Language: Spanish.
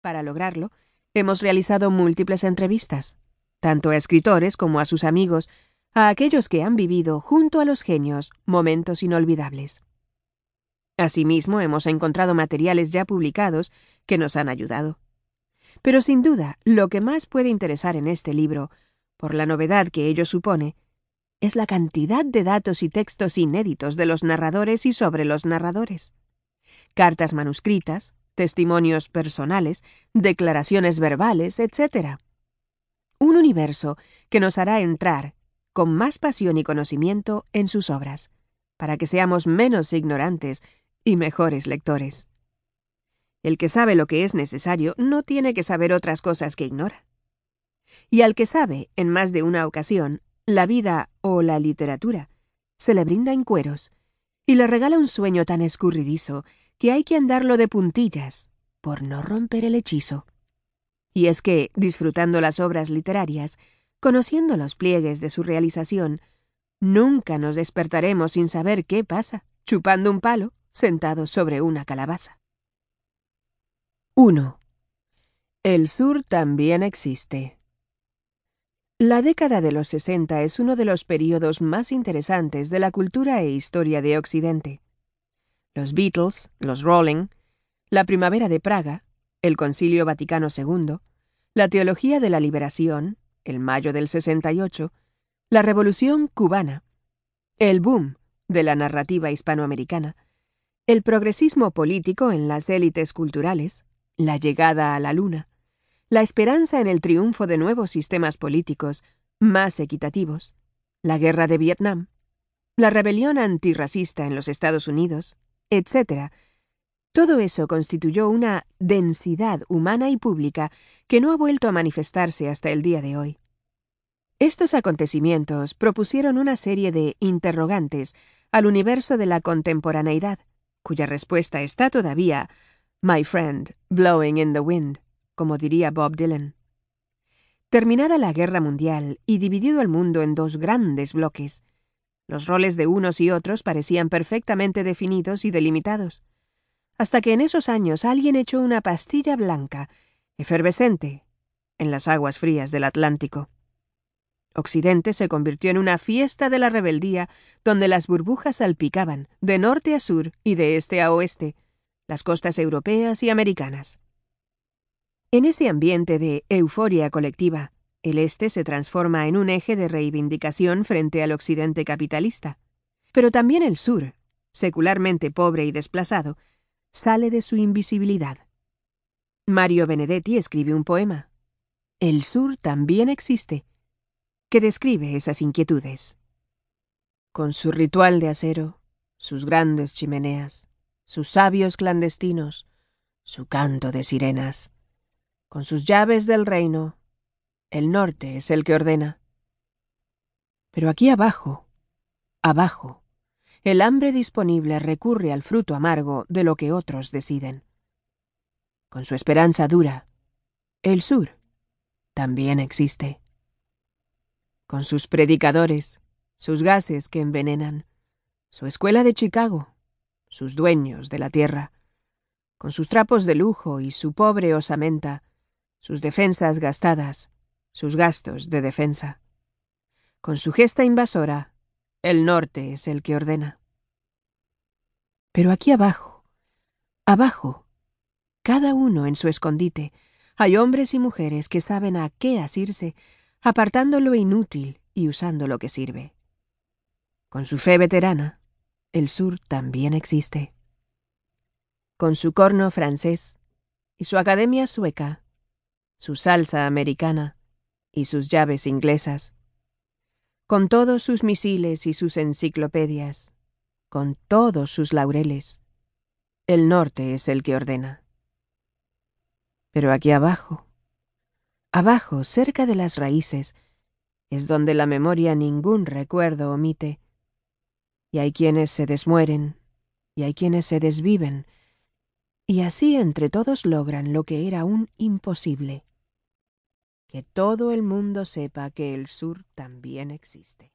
Para lograrlo, hemos realizado múltiples entrevistas, tanto a escritores como a sus amigos, a aquellos que han vivido junto a los genios momentos inolvidables. Asimismo, hemos encontrado materiales ya publicados que nos han ayudado. Pero sin duda, lo que más puede interesar en este libro, por la novedad que ello supone, es la cantidad de datos y textos inéditos de los narradores y sobre los narradores. Cartas manuscritas, testimonios personales, declaraciones verbales, etc. Un universo que nos hará entrar, con más pasión y conocimiento, en sus obras, para que seamos menos ignorantes y mejores lectores. El que sabe lo que es necesario no tiene que saber otras cosas que ignora. Y al que sabe, en más de una ocasión, la vida o la literatura, se le brinda en cueros y le regala un sueño tan escurridizo que hay que andarlo de puntillas por no romper el hechizo. Y es que, disfrutando las obras literarias, conociendo los pliegues de su realización, nunca nos despertaremos sin saber qué pasa, chupando un palo, sentado sobre una calabaza. 1. El sur también existe. La década de los 60 es uno de los períodos más interesantes de la cultura e historia de Occidente. Los Beatles, los Rolling, la Primavera de Praga, el Concilio Vaticano II, la Teología de la Liberación, el Mayo del 68, la Revolución cubana, el boom de la narrativa hispanoamericana, el progresismo político en las élites culturales, la llegada a la luna, la esperanza en el triunfo de nuevos sistemas políticos más equitativos, la guerra de Vietnam, la rebelión antirracista en los Estados Unidos, etc., todo eso constituyó una densidad humana y pública que no ha vuelto a manifestarse hasta el día de hoy. Estos acontecimientos propusieron una serie de interrogantes al universo de la contemporaneidad, cuya respuesta está todavía, my friend, blowing in the wind como diría Bob Dylan. Terminada la Guerra Mundial y dividido el mundo en dos grandes bloques, los roles de unos y otros parecían perfectamente definidos y delimitados, hasta que en esos años alguien echó una pastilla blanca, efervescente, en las aguas frías del Atlántico. Occidente se convirtió en una fiesta de la rebeldía donde las burbujas salpicaban, de norte a sur y de este a oeste, las costas europeas y americanas. En ese ambiente de euforia colectiva, el Este se transforma en un eje de reivindicación frente al Occidente capitalista. Pero también el Sur, secularmente pobre y desplazado, sale de su invisibilidad. Mario Benedetti escribe un poema, El Sur también existe, que describe esas inquietudes. Con su ritual de acero, sus grandes chimeneas, sus sabios clandestinos, su canto de sirenas, con sus llaves del reino. El norte es el que ordena. Pero aquí abajo, abajo, el hambre disponible recurre al fruto amargo de lo que otros deciden. Con su esperanza dura, el sur también existe. Con sus predicadores, sus gases que envenenan, su escuela de Chicago, sus dueños de la tierra, con sus trapos de lujo y su pobre osamenta, sus defensas gastadas, sus gastos de defensa. Con su gesta invasora, el norte es el que ordena. Pero aquí abajo, abajo, cada uno en su escondite, hay hombres y mujeres que saben a qué asirse, apartando lo inútil y usando lo que sirve. Con su fe veterana, el sur también existe. Con su corno francés y su academia sueca, su salsa americana y sus llaves inglesas, con todos sus misiles y sus enciclopedias, con todos sus laureles. El norte es el que ordena. Pero aquí abajo, abajo, cerca de las raíces, es donde la memoria ningún recuerdo omite, y hay quienes se desmueren, y hay quienes se desviven, y así entre todos logran lo que era un imposible, que todo el mundo sepa que el sur también existe.